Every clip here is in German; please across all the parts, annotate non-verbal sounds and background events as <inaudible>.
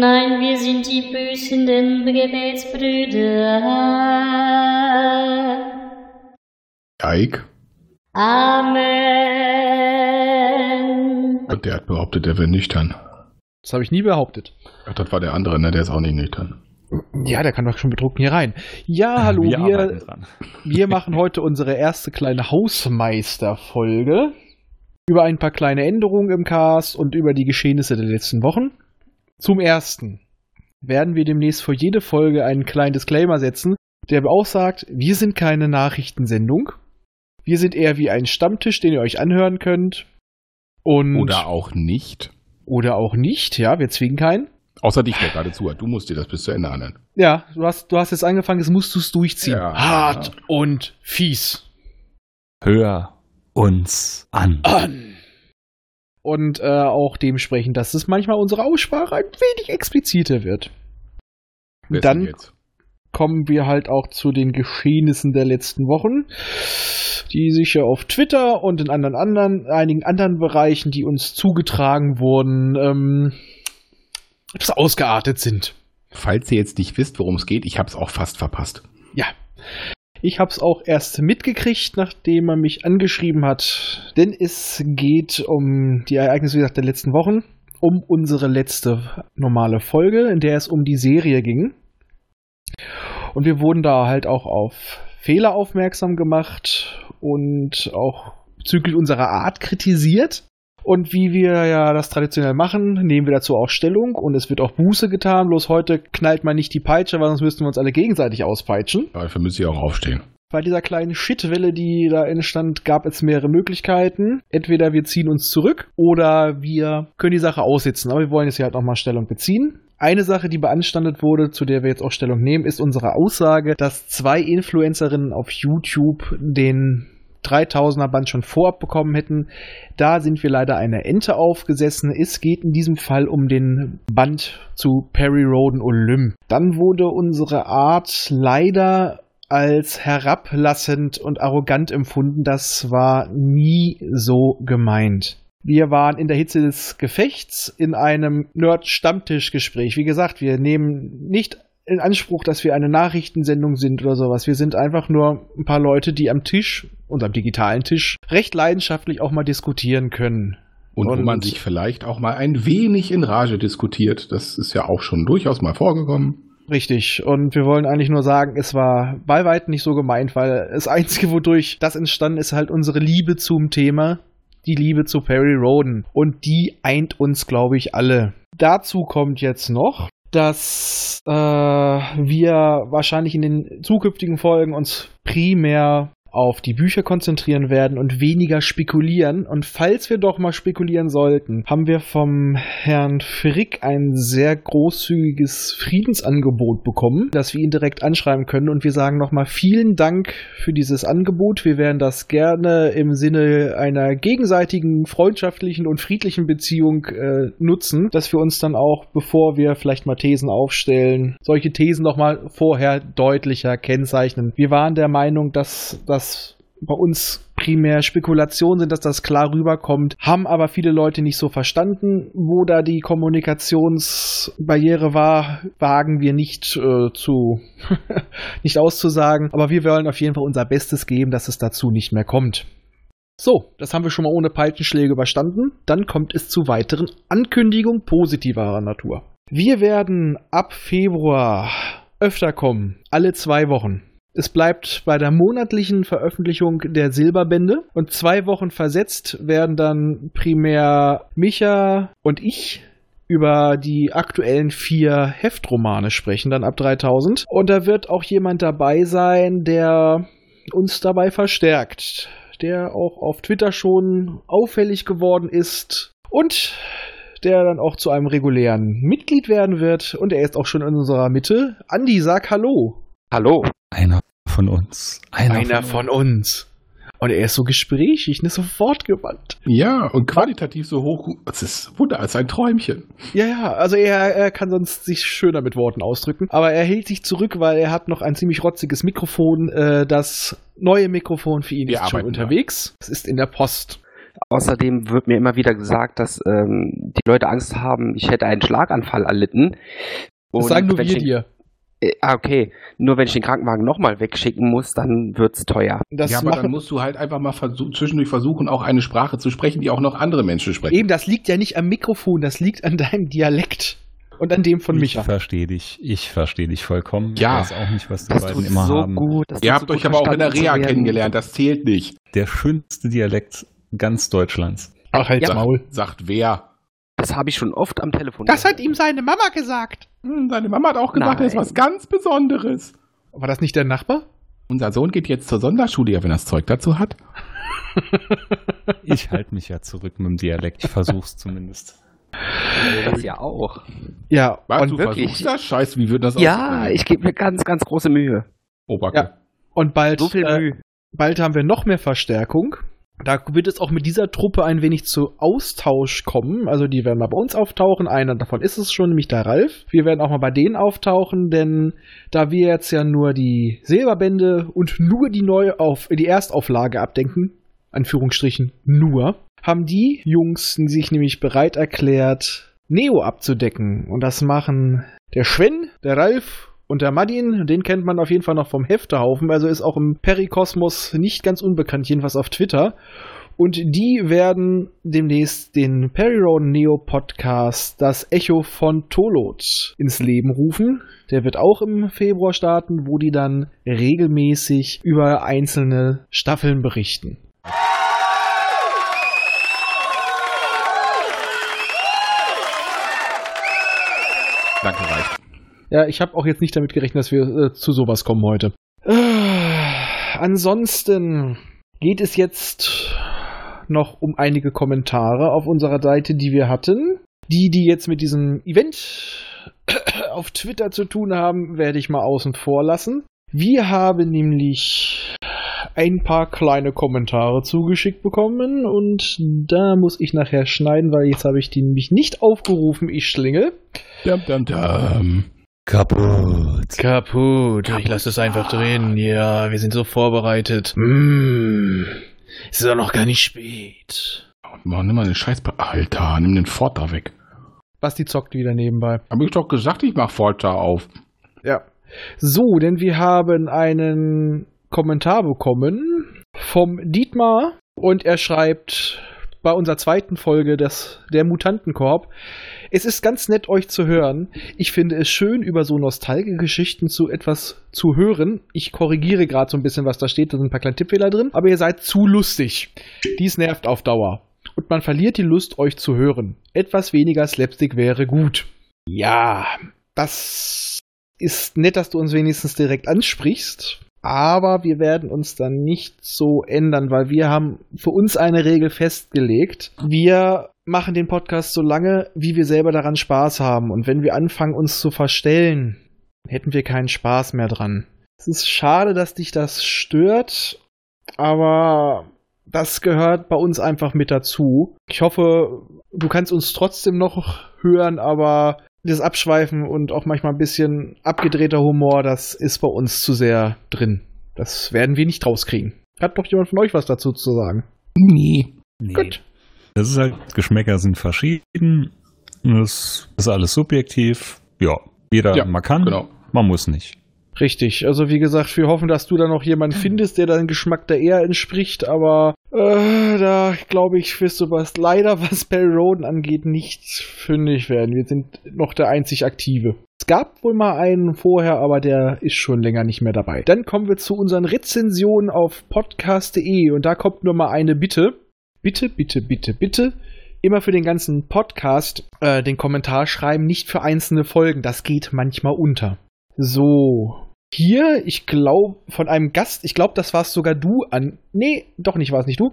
Nein, wir sind die büßenden Gebetsbrüder. Ike? Amen. Und der hat behauptet, er wäre nüchtern. Das habe ich nie behauptet. Ach, das war der andere, ne? Der ist auch nicht nüchtern. Ja, der kann doch schon bedruckt hier rein. Ja, hallo, wir, wir, wir machen heute unsere erste kleine Hausmeister-Folge über ein paar kleine Änderungen im Cast und über die Geschehnisse der letzten Wochen. Zum ersten werden wir demnächst vor jede Folge einen kleinen Disclaimer setzen, der auch sagt, wir sind keine Nachrichtensendung. Wir sind eher wie ein Stammtisch, den ihr euch anhören könnt. Und Oder auch nicht. oder auch nicht, ja, wir zwingen keinen. Außer dich, der gerade zuhört. Du musst dir das bis zu Ende anhören. Ja, du hast, du hast jetzt angefangen, jetzt musst du es durchziehen. Ja. Hart und fies. Hör uns an. An. Und äh, auch dementsprechend, dass es manchmal unsere Aussprache ein wenig expliziter wird. Wer Dann-? Kommen wir halt auch zu den Geschehnissen der letzten Wochen, die sich ja auf Twitter und in anderen, anderen einigen anderen Bereichen, die uns zugetragen wurden, ähm, etwas ausgeartet sind. Falls ihr jetzt nicht wisst, worum es geht, ich habe es auch fast verpasst. Ja. Ich habe es auch erst mitgekriegt, nachdem er mich angeschrieben hat. Denn es geht um die Ereignisse wie gesagt, der letzten Wochen, um unsere letzte normale Folge, in der es um die Serie ging. Und wir wurden da halt auch auf Fehler aufmerksam gemacht und auch bezüglich unserer Art kritisiert. Und wie wir ja das traditionell machen, nehmen wir dazu auch Stellung und es wird auch Buße getan. Bloß heute knallt man nicht die Peitsche, weil sonst müssten wir uns alle gegenseitig auspeitschen. Dafür müsst ihr auch aufstehen. Bei dieser kleinen Shitwelle, die da entstand, gab es mehrere Möglichkeiten. Entweder wir ziehen uns zurück oder wir können die Sache aussitzen. Aber wir wollen jetzt hier halt nochmal Stellung beziehen. Eine Sache, die beanstandet wurde, zu der wir jetzt auch Stellung nehmen, ist unsere Aussage, dass zwei Influencerinnen auf YouTube den 3000er Band schon vorab bekommen hätten. Da sind wir leider eine Ente aufgesessen. Es geht in diesem Fall um den Band zu Perry Roden Olymp. Dann wurde unsere Art leider als herablassend und arrogant empfunden. Das war nie so gemeint. Wir waren in der Hitze des Gefechts in einem Nerd-Stammtischgespräch. Wie gesagt, wir nehmen nicht in Anspruch, dass wir eine Nachrichtensendung sind oder sowas. Wir sind einfach nur ein paar Leute, die am Tisch, unserem digitalen Tisch, recht leidenschaftlich auch mal diskutieren können. Und, wo Und- man sich vielleicht auch mal ein wenig in Rage diskutiert. Das ist ja auch schon durchaus mal vorgekommen. Richtig. Und wir wollen eigentlich nur sagen, es war bei weitem nicht so gemeint, weil das Einzige, wodurch das entstanden ist, halt unsere Liebe zum Thema, die Liebe zu Perry Roden. Und die eint uns, glaube ich, alle. Dazu kommt jetzt noch, dass äh, wir wahrscheinlich in den zukünftigen Folgen uns primär auf die Bücher konzentrieren werden und weniger spekulieren. Und falls wir doch mal spekulieren sollten, haben wir vom Herrn Frick ein sehr großzügiges Friedensangebot bekommen, dass wir ihn direkt anschreiben können. Und wir sagen nochmal vielen Dank für dieses Angebot. Wir werden das gerne im Sinne einer gegenseitigen, freundschaftlichen und friedlichen Beziehung äh, nutzen, dass wir uns dann auch, bevor wir vielleicht mal Thesen aufstellen, solche Thesen nochmal vorher deutlicher kennzeichnen. Wir waren der Meinung, dass das bei uns primär Spekulationen sind, dass das klar rüberkommt, haben aber viele Leute nicht so verstanden, wo da die Kommunikationsbarriere war, wagen wir nicht äh, zu <laughs> nicht auszusagen, aber wir wollen auf jeden Fall unser Bestes geben, dass es dazu nicht mehr kommt. So, das haben wir schon mal ohne Peitschenschläge überstanden. Dann kommt es zu weiteren Ankündigungen positiverer Natur. Wir werden ab Februar öfter kommen, alle zwei Wochen. Es bleibt bei der monatlichen Veröffentlichung der Silberbände und zwei Wochen versetzt werden dann primär Micha und ich über die aktuellen vier Heftromane sprechen, dann ab 3000. Und da wird auch jemand dabei sein, der uns dabei verstärkt, der auch auf Twitter schon auffällig geworden ist und der dann auch zu einem regulären Mitglied werden wird. Und er ist auch schon in unserer Mitte. Andi, sag Hallo. Hallo. Einer von uns. Einer von uns. Und er ist so gesprächig, ne, so wortgewandt. Ja, und qualitativ so hoch. Es ist Wunder, als ein Träumchen. Ja, ja, also er, er kann sonst sich schöner mit Worten ausdrücken. Aber er hält sich zurück, weil er hat noch ein ziemlich rotziges Mikrofon. Äh, das neue Mikrofon für ihn Wir ist schon unterwegs. Es ist in der Post. Außerdem wird mir immer wieder gesagt, dass ähm, die Leute Angst haben, ich hätte einen Schlaganfall erlitten. Das Und sagen nur wir dir. Äh, ah, okay. Nur wenn ich den Krankenwagen nochmal wegschicken muss, dann wird's teuer. Das ja, aber dann machen, musst du halt einfach mal versuch, zwischendurch versuchen, auch eine Sprache zu sprechen, die auch noch andere Menschen sprechen. eben, das liegt ja nicht am Mikrofon, das liegt an deinem Dialekt und an dem von ich Micha. verstehe dich. Ich verstehe dich vollkommen. Ja. Ich weiß auch nicht, was die Das beiden immer so haben. gut. das Ihr habt so euch gut aber auch in der Reha kennengelernt, das zählt nicht. Der schönste Dialekt ganz Deutschlands. Ach, halt's Ja. Maul. Sagt wer? Das habe ich schon oft am Telefon Das hat gehört. ihm seine Mama gesagt. Hm, Seine Mama hat auch gesagt, er ist Nein. was ganz Besonderes. War das nicht der Nachbar? Unser Sohn geht jetzt zur Sonderschule, ja, wenn er das Zeug dazu hat. <laughs> Ich halte mich ja zurück mit dem Dialekt. Ich versuch's zumindest. das ja auch. Ja, Was, und, du wirklich? versuchst das? Scheiße, wie wird das Ja, aussehen? ich gebe mir ganz, ganz große Mühe. Oberke. Ja. und bald, So viel äh, Mühe. bald haben wir noch mehr Verstärkung. Da wird es auch mit dieser Truppe ein wenig zu Austausch kommen. Also die werden mal bei uns auftauchen. Einer davon ist es schon, nämlich der Ralf. Wir werden auch mal bei denen auftauchen, denn da wir jetzt ja nur die Silberbände und nur die neue auf die Erstauflage abdenken, Anführungsstrichen nur, haben die Jungs sich nämlich bereit erklärt, Neo abzudecken. Und das machen der Schwen, der Ralf und der Madin, den kennt man auf jeden Fall noch vom Heftehaufen, also ist auch im Perikosmos nicht ganz unbekannt, jedenfalls auf Twitter. Und die werden demnächst den Perry Road Neo Podcast Das Echo von Tolot ins Leben rufen. Der wird auch im Februar starten, wo die dann regelmäßig über einzelne Staffeln berichten. Danke, reicht. Ja, ich habe auch jetzt nicht damit gerechnet, dass wir äh, zu sowas kommen heute. Äh, ansonsten geht es jetzt noch um einige Kommentare auf unserer Seite, die wir hatten. Die, die jetzt mit diesem Event <coughs> auf Twitter zu tun haben, werde ich mal außen vor lassen. Wir haben nämlich ein paar kleine Kommentare zugeschickt bekommen und da muss ich nachher schneiden, weil jetzt habe ich die nämlich nicht aufgerufen, ich schlingel. Dum, dum, dum. Kaputt. Kaputt. Ich lasse es einfach drin. Ja, wir sind so vorbereitet. Mm. Es ist auch noch gar nicht spät. Mann, nimm mal den Scheiß. Alter, nimm den Fort da weg. Basti zockt wieder nebenbei. Hab ich doch gesagt, ich mach Forta auf. Ja. So, denn wir haben einen Kommentar bekommen vom Dietmar und er schreibt bei unserer zweiten Folge des, der Mutantenkorb. Es ist ganz nett, euch zu hören. Ich finde es schön, über so nostalgische Geschichten zu etwas zu hören. Ich korrigiere gerade so ein bisschen, was da steht. Da sind ein paar kleine Tippfehler drin. Aber ihr seid zu lustig. Dies nervt auf Dauer. Und man verliert die Lust, euch zu hören. Etwas weniger Slapstick wäre gut. Ja, das ist nett, dass du uns wenigstens direkt ansprichst. Aber wir werden uns dann nicht so ändern, weil wir haben für uns eine Regel festgelegt. Wir machen den Podcast so lange, wie wir selber daran Spaß haben. Und wenn wir anfangen, uns zu verstellen, hätten wir keinen Spaß mehr dran. Es ist schade, dass dich das stört, aber das gehört bei uns einfach mit dazu. Ich hoffe, du kannst uns trotzdem noch hören, aber das Abschweifen und auch manchmal ein bisschen abgedrehter Humor, das ist bei uns zu sehr drin. Das werden wir nicht rauskriegen. Hat doch jemand von euch was dazu zu sagen? Nee. Nee. Gut. Das ist halt, Geschmäcker sind verschieden. Das ist alles subjektiv. Ja, jeder Ja, man kann, genau. man muss nicht. Richtig. Also wie gesagt, wir hoffen, dass du da noch jemanden findest, der deinem Geschmack da eher entspricht, aber äh, da glaube ich, wirst du was leider, was Barry Roden angeht, nicht fündig werden. Wir sind noch der einzig Aktive. Es gab wohl mal einen vorher, aber der ist schon länger nicht mehr dabei. Dann kommen wir zu unseren Rezensionen auf podcast.de und da kommt nur mal eine Bitte. Bitte, bitte, bitte, bitte. Immer für den ganzen Podcast äh, den Kommentar schreiben, nicht für einzelne Folgen. Das geht manchmal unter. So. Hier, ich glaube, von einem Gast, ich glaube, das warst sogar du an. Nee, doch nicht, war es nicht du.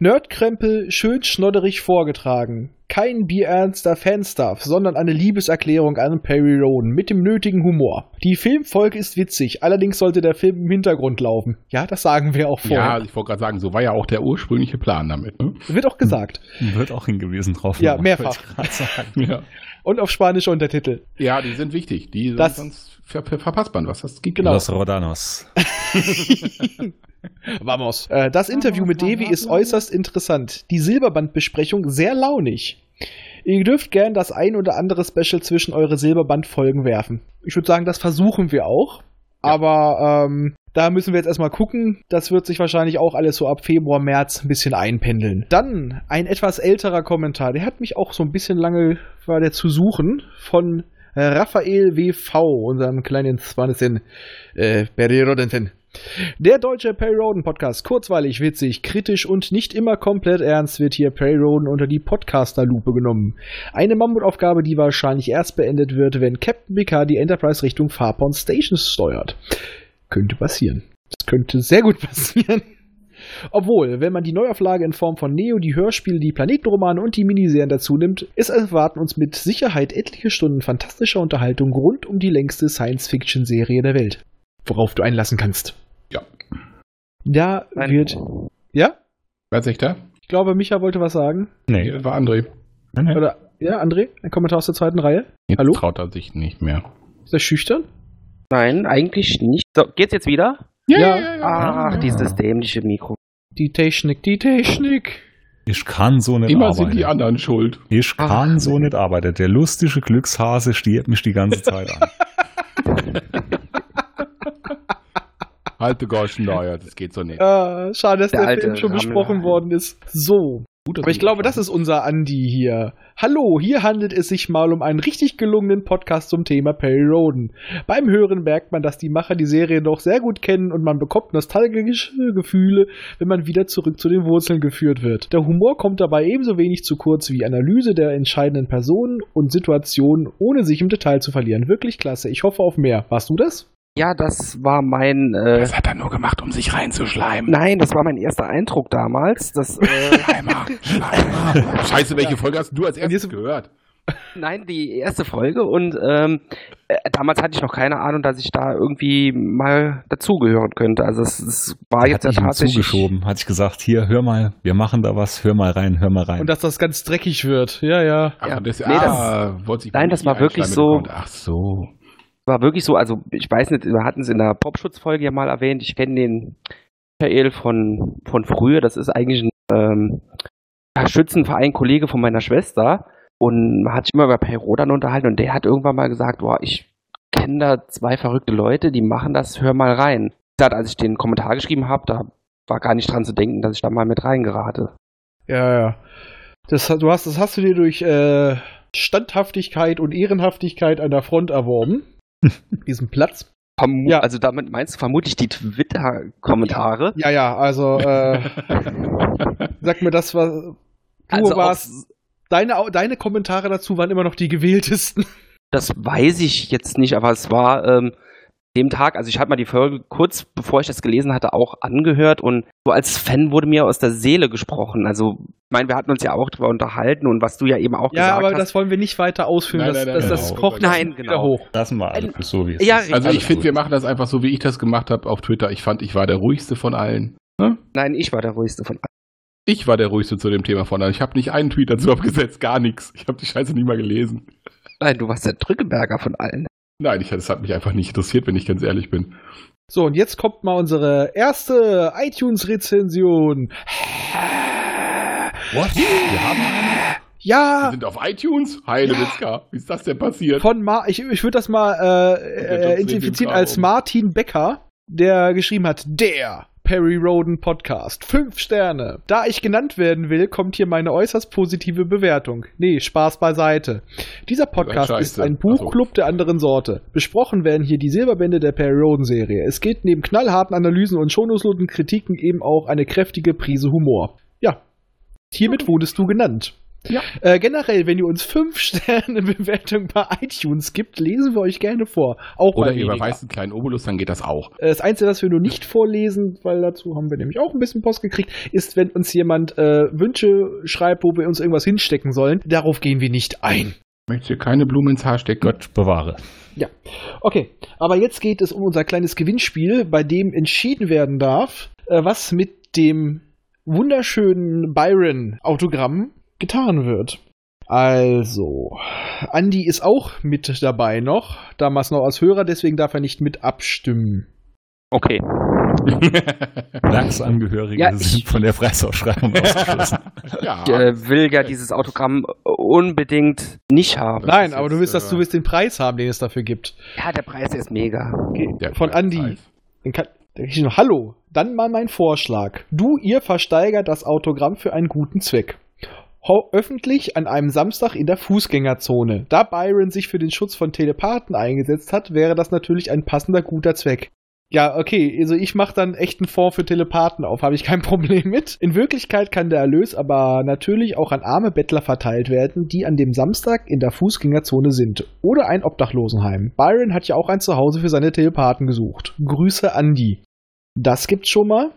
Nerdkrempel, schön schnodderig vorgetragen. Kein bierernster Fanstuff, sondern eine Liebeserklärung an Perry Roden mit dem nötigen Humor. Die Filmfolge ist witzig, allerdings sollte der Film im Hintergrund laufen. Ja, das sagen wir auch Ja, vorher. ich wollte gerade sagen, so war ja auch der ursprüngliche Plan damit. Ne? Wird auch gesagt. Wird auch hingewiesen drauf. Ja, mehrfach. <laughs> Ja. Und auf spanische Untertitel. ja, die sind wichtig. Die Das- sonst ver ver verpasst man was. Das geht Genau. Los Rodanos. <laughs> Vamos. Äh, das Interview mit Devi ist äußerst interessant. Die Silberbandbesprechung sehr launig. Ihr dürft gern das ein oder andere Special zwischen eure Silberband-Folgen werfen. Ich würde sagen, das versuchen wir auch. Aber ähm, da müssen wir jetzt erstmal gucken. Das wird sich wahrscheinlich auch alles so ab Februar, März ein bisschen einpendeln. Dann ein etwas älterer Kommentar. Der hat mich auch so ein bisschen lange, war der zu suchen, von Raphael WV, unserem kleinen Swanesen, äh, Perry Rodenten. Der deutsche Perry Roden Podcast, kurzweilig, witzig, kritisch und nicht immer komplett ernst, wird hier Perry Roden unter die Podcaster-Lupe genommen. Eine Mammutaufgabe, die wahrscheinlich erst beendet wird, wenn Captain Picard die Enterprise Richtung Farpoint Stations steuert. Könnte passieren. Das könnte sehr gut <laughs> passieren. Obwohl, wenn man die Neuauflage in Form von Neo, die Hörspiele, die Planetenromane und die Miniserien dazu nimmt, es erwarten uns mit Sicherheit etliche Stunden fantastischer Unterhaltung rund um die längste Science-Fiction-Serie der Welt. Worauf du einlassen kannst. Ja. Da Nein. wird. Ja? Wer ist echt da? Ich glaube, Micha wollte was sagen. Nee. War André. nee. Oder, ja, André? Ein Kommentar aus der zweiten Reihe? Jetzt Hallo? traut er sich nicht mehr. Ist er schüchtern? Nein, eigentlich nicht. So, geht's jetzt wieder? Ja. Ach, dieses dämliche Mikro. Die Technik, die Technik. Ich kann so nicht Immer arbeiten. sind die anderen schuld. Ich Ach, kann so nee. nicht arbeiten. Der lustige Glückshase stiert mich die ganze Zeit an. Halte Gorschen da, ja, das geht so nicht. Ah, schade, dass der, Der alte Film schon Rammel. besprochen worden ist. So. Gut, Aber ich glaube, das das ist unser Andi hier. Hallo, hier handelt es sich mal um einen richtig gelungenen Podcast zum Thema Perry Roden. Beim Hören merkt man, dass die Macher die Serie doch sehr gut kennen und man bekommt nostalgische Gefühle, wenn man wieder zurück zu den Wurzeln geführt wird. Der Humor kommt dabei ebenso wenig zu kurz wie Analyse der entscheidenden Personen und Situationen, ohne sich im Detail zu verlieren. Wirklich klasse. Ich hoffe auf mehr. Warst du das? Ja, das war mein. Äh, Das hat er nur gemacht, um sich reinzuschleimen. nein, das war mein erster Eindruck damals. Das, äh, Schleimer, Schleimer. <laughs> Scheiße, welche Folge hast du als erstes gehört? nein, die erste Folge und ähm, äh, damals hatte ich noch keine Ahnung, dass ich da irgendwie mal dazugehören könnte. Also es, es war jetzt Hat ja ich tatsächlich. zugeschoben. Hatte ich gesagt, hier, hör mal, wir machen da was, hör mal rein, hör mal rein. Und dass das ganz dreckig wird. Ja, ja. Ach, Ja. das, Nee, ah, wollte sich nein, das war wirklich so- Ach so. War wirklich so, also ich weiß nicht, wir hatten es in der Popschutzfolge ja mal erwähnt, ich kenne den Michael von, von früher, das ist eigentlich ein ähm, Schützenverein, Kollege von meiner Schwester und man hat sich immer über Per Rodan unterhalten und der hat irgendwann mal gesagt, boah, ich kenne da zwei verrückte Leute, die machen das, hör mal rein. Gesagt, als ich den Kommentar geschrieben habe, da war gar nicht dran zu denken, dass ich da mal mit reingerate. Ja, ja. Das, du hast, das hast du dir durch äh, Standhaftigkeit und Ehrenhaftigkeit an der Front erworben. <laughs> Diesen Platz. Vermu Ja. Also damit meinst du vermutlich die Twitter-Kommentare? Ja, ja, also <laughs> äh, sag mir das, was du Also warst. Deine, deine Kommentare dazu waren immer noch die gewähltesten. Das weiß ich jetzt nicht, aber es war ähm, dem Tag, also ich hatte mal die Folge kurz bevor ich das gelesen hatte auch angehört und so als Fan wurde mir aus der Seele gesprochen. Also ich meine, wir hatten uns ja auch drüber unterhalten und was du ja eben auch Ja, gesagt aber hast. das wollen wir nicht weiter ausführen. Nein, das, nein, das, das genau. kocht Nein, wieder genau. hoch. Lassen wir alles so, wie es Ja, ist. Also ich finde, wir machen das einfach so, wie ich das gemacht habe auf Twitter. Ich fand, ich war der ruhigste von allen. Nein, ich war der ruhigste von allen. Ich war der ruhigste zu dem Thema von allen. Ich habe nicht einen Tweet dazu <laughs> abgesetzt, gar nichts. Ich habe die Scheiße nie mal gelesen. Nein, du warst der Drückeberger von allen. Nein, ich, das hat mich einfach nicht interessiert, wenn ich ganz ehrlich bin. So, und jetzt kommt mal unsere erste iTunes-Rezension. What? Wir haben Wir Ja, sind auf iTunes? Heile Witzka. Wie ist das denn passiert? von Ma ich, ich würde das mal äh, äh, identifizieren als Martin Becker, der geschrieben hat, der Perry Roden Podcast. Fünf Sterne. Da ich genannt werden will, kommt hier meine äußerst positive Bewertung. Nee, Spaß beiseite. Dieser Podcast ist ein. Buchclub der anderen Sorte. Besprochen werden hier die Silberbände der Perry Roden Serie. Es geht neben knallharten Analysen und schonungslosen Kritiken eben auch eine kräftige Prise Humor. Ja. Hiermit wurdest du genannt. Ja. Äh, generell, wenn ihr uns 5 <laughs> Sterne Bewertung bei iTunes gibt, lesen wir euch gerne vor. Auch Oder ihr überweist einen kleinen Obolus, dann geht das auch. Äh, Das Einzige, was wir nur nicht vorlesen, weil dazu haben wir nämlich auch ein bisschen Post gekriegt, ist, wenn uns jemand äh, Wünsche schreibt, wo wir uns irgendwas hinstecken sollen. Darauf gehen wir nicht ein. Möchtest du keine Blume ins Haar stecken? Gott bewahre. Okay, aber jetzt geht es um unser kleines Gewinnspiel, bei dem entschieden werden darf, äh, was mit dem wunderschönen Byron-Autogramm getan wird. Also, Andy ist auch mit dabei noch, damals noch als Hörer, deswegen darf er nicht mit abstimmen. Okay. <laughs> Werksangehörige Ja, sind von der Preisausschreibung <laughs> ausgeschlossen. ja. Ich äh, will ja dieses Autogramm unbedingt nicht haben. Nein, aber du willst, dass du willst den Preis haben, den es dafür gibt. Ja, der Preis ist mega. Okay. Der Von. Andy. Kann, Hallo, dann mal mein Vorschlag. Du, ihr versteigert das Autogramm für einen guten Zweck. Öffentlich an einem Samstag in der Fußgängerzone. Da Byron sich für den Schutz von Telepathen eingesetzt hat, wäre das natürlich ein passender guter Zweck. Ja, okay, also ich mache dann echt einen Fonds für Telepathen auf, habe ich kein <laughs> Problem mit. In Wirklichkeit kann der Erlös aber natürlich auch an arme Bettler verteilt werden, die an dem Samstag in der Fußgängerzone sind. Oder ein Obdachlosenheim. Byron hat ja auch ein Zuhause für seine Telepathen gesucht. Grüße Andy. Das gibt's schon mal.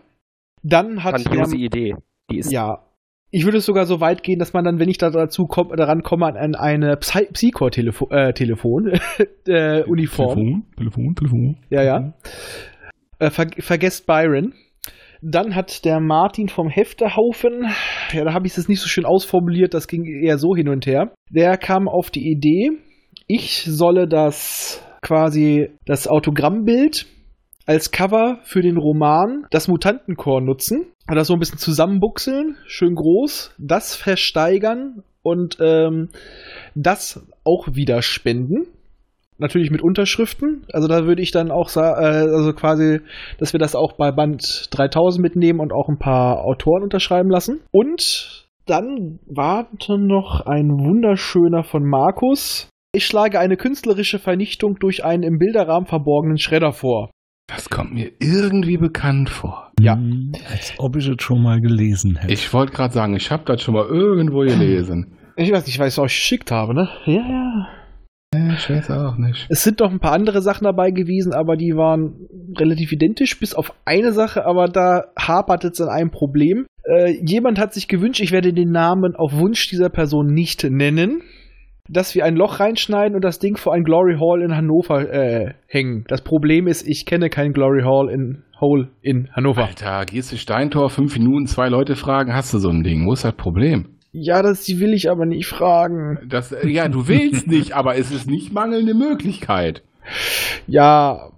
Dann hat Grandiose Idee. Die ist ja. Ich würde sogar so weit gehen, dass man dann, wenn ich da dazu komm, daran komme, an eine Psy Psychor-Telefon äh, Telefon, <laughs> äh, Uniform. Telefon, Telefon, Telefon. Ja, ja. Äh, ver vergesst Byron. Dann hat der Martin vom Heftehaufen, ja, da habe ich es nicht so schön ausformuliert, das ging eher so hin und her. Der kam auf die Idee, ich solle das quasi das Autogrammbild als Cover für den Roman Das Mutantenchor nutzen. Das so ein bisschen zusammenbuchseln, schön groß, das versteigern und ähm, das auch wieder spenden. Natürlich mit Unterschriften. Also da würde ich dann auch sagen, äh, also quasi, dass wir das auch bei Band 3000 mitnehmen und auch ein paar Autoren unterschreiben lassen. Und dann warte noch ein wunderschöner von Markus. Ich schlage eine künstlerische Vernichtung durch einen im Bilderrahmen verborgenen Schredder vor. Das kommt mir irgendwie bekannt vor. Ja. Hm, Als ob ich es schon mal gelesen hätte. Ich wollte gerade sagen, ich habe das schon mal irgendwo gelesen. Ich weiß nicht, weil ich es euch geschickt habe, ne? Ja, ja. Ich weiß auch nicht. Es sind noch ein paar andere Sachen dabei gewesen, aber die waren relativ identisch, bis auf eine Sache, aber da hapert es an einem Problem. Äh, jemand hat sich gewünscht, ich werde den Namen auf Wunsch dieser Person nicht nennen, dass wir ein Loch reinschneiden und das Ding vor ein Glory Hall in Hannover äh, hängen. Das Problem ist, ich kenne kein Glory Hall in Hole in Hannover. Alter, gehst du Steintor, fünf Minuten, zwei Leute fragen, hast du so ein Ding. Wo ist das Problem? Ja, das will ich aber nicht fragen. Das, äh, ja, du willst <laughs> nicht, aber es ist nicht mangelnde Möglichkeit. Ja,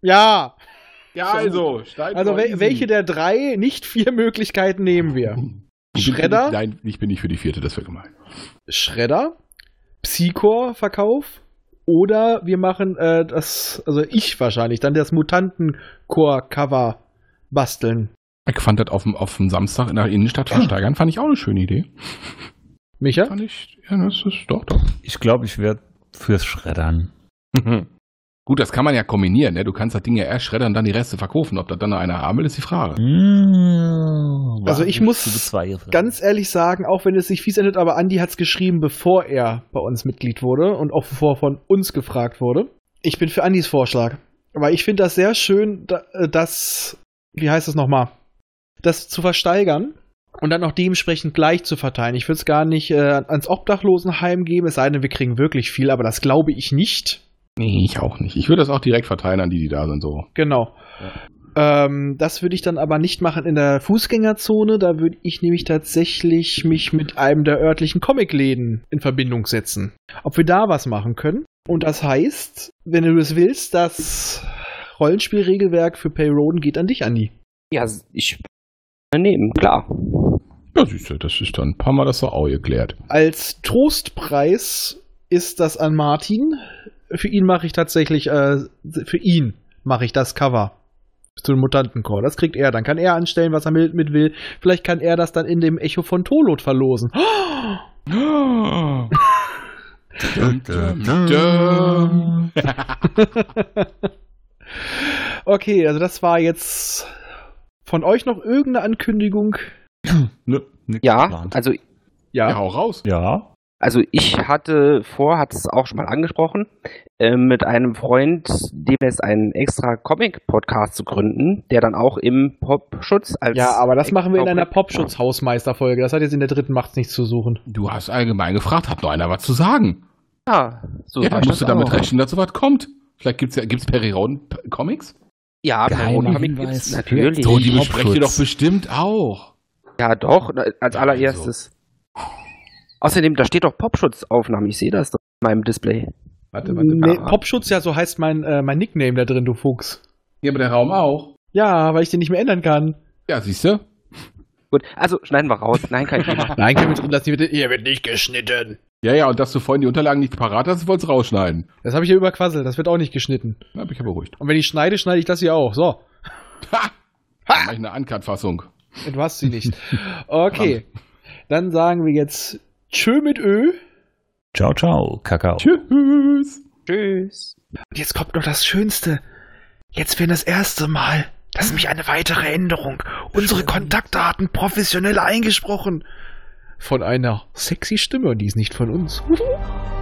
ja. Ja, also, Steintor. Also wel welche der drei, nicht vier Möglichkeiten nehmen wir? Schredder? Nein, ich bin nicht für die vierte, das wäre gemein. Schredder, Psychor-Verkauf oder wir machen äh, das, also ich wahrscheinlich, dann das Mutanten-Core-Cover basteln. Ich fand das auf dem, auf dem Samstag in der Innenstadt versteigern, fand ich auch eine schöne Idee. Micha? Fand ich, ja, das ist doch, doch. Ich glaube, ich werde fürs Schreddern. <laughs> Gut, das kann man ja kombinieren, ne? Du kannst das Ding ja erst schreddern und dann die Reste verkaufen. Ob das dann noch einer haben will, ist die Frage. Hm, Also ich muss. Ganz ehrlich sagen, auch wenn es sich fies endet, aber Andi hat es geschrieben, bevor er bei uns Mitglied wurde und auch bevor von uns gefragt wurde. Ich bin für Andis Vorschlag. Aber ich finde das sehr schön, da- äh, das, wie heißt das nochmal, das zu versteigern und dann auch dementsprechend gleich zu verteilen. Ich würde es gar nicht äh, ans Obdachlosenheim geben, es sei denn, wir kriegen wirklich viel, aber das glaube ich nicht. Nee, ich auch nicht. Ich würde das auch direkt verteilen an die, die da sind, so. Genau. Ähm, das würde ich dann aber nicht machen in der Fußgängerzone. Da würde ich nämlich tatsächlich mich mit einem der örtlichen Comicläden in Verbindung setzen. Ob wir da was machen können. Und das heißt, wenn du es willst, das Rollenspielregelwerk für Payroden geht an dich, Andi. Ja, ich nehmen, klar. Ja, siehst du, das ist dann ein paar Mal das so auch geklärt. Als Trostpreis ist das an Martin. Für ihn mache ich tatsächlich, äh, für ihn mache ich das Cover zu dem Mutantenchor. Das kriegt er. Dann kann er anstellen, was er mit, mit will. Vielleicht kann er das dann in dem Echo von Tolot verlosen. Dun, dun, dun. Okay, also das war jetzt von euch noch irgendeine Ankündigung. Nö, Ja, geplant. also, Ja, Ja. hau raus. ja. Also ich hatte vor, hat es auch schon mal angesprochen, äh, mit einem Freund demnächst einen extra Comic-Podcast zu gründen, der dann auch im Popschutz als. Ja, aber das machen wir in einer Popschutz-Hausmeister-Folge. Das hat jetzt in der dritten Macht nichts zu suchen. Du hast allgemein gefragt, hat noch einer was zu sagen? Ja, so ja, dann musst du damit auch. rechnen, dass sowas kommt. Vielleicht gibt's ja, gibt's Perry-Roden Comics? Ja, Geheimer Corona Comic Hinweis gibt's für natürlich. So, die besprecht ihr doch bestimmt auch. Ja, doch, als Ja, allererstes. Außerdem, da steht doch Popschutzaufnahme. Ich sehe das doch in meinem Display. Warte, warte, Nee, warte. Popschutz, ja, so heißt mein, äh, mein Nickname da drin, du Fuchs. Ja, aber der Raum auch. Ja, weil ich den nicht mehr ändern kann. Ja, siehst du? Gut, also schneiden wir raus. Nein, kein Thema. <laughs> Nein, können wir drin lassen. Hier wird, hier wird nicht geschnitten. Ja, ja, und dass du vorhin die Unterlagen nicht parat hast, wolltest du rausschneiden. Das habe ich ja überquasselt. Das wird auch nicht geschnitten. Da bin ich ja beruhigt. Und wenn ich schneide, schneide ich das hier auch. So. Ha! Dann mach ich eine Uncut-Fassung. Du hast sie nicht. Okay. Dann sagen wir jetzt Tschö mit Ö. Ciao, ciao, Kakao. Tschüss. Tschüss. Und jetzt kommt noch das Schönste. Jetzt für das erste Mal. Das ist nämlich eine weitere Änderung. Unsere Kontaktdaten professionell eingesprochen. Von einer sexy Stimme und die ist nicht von uns. <laughs>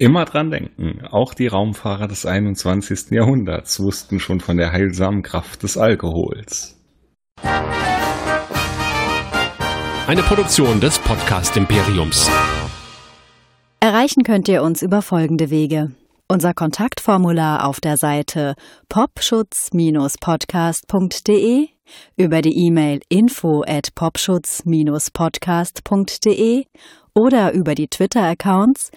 Immer dran denken, auch die Raumfahrer des 21. Jahrhunderts wussten schon von der heilsamen Kraft des Alkohols. Eine Produktion des Podcast Imperiums. Erreichen könnt ihr uns über folgende Wege. Unser Kontaktformular auf der Seite popschutz-podcast.de, über die E-Mail info at popschutz-podcast.de oder über die Twitter-Accounts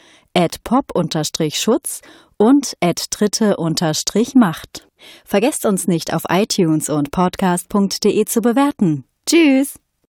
pop-schutz und dritte-macht. Vergesst uns nicht auf iTunes und podcast.de zu bewerten. Tschüss!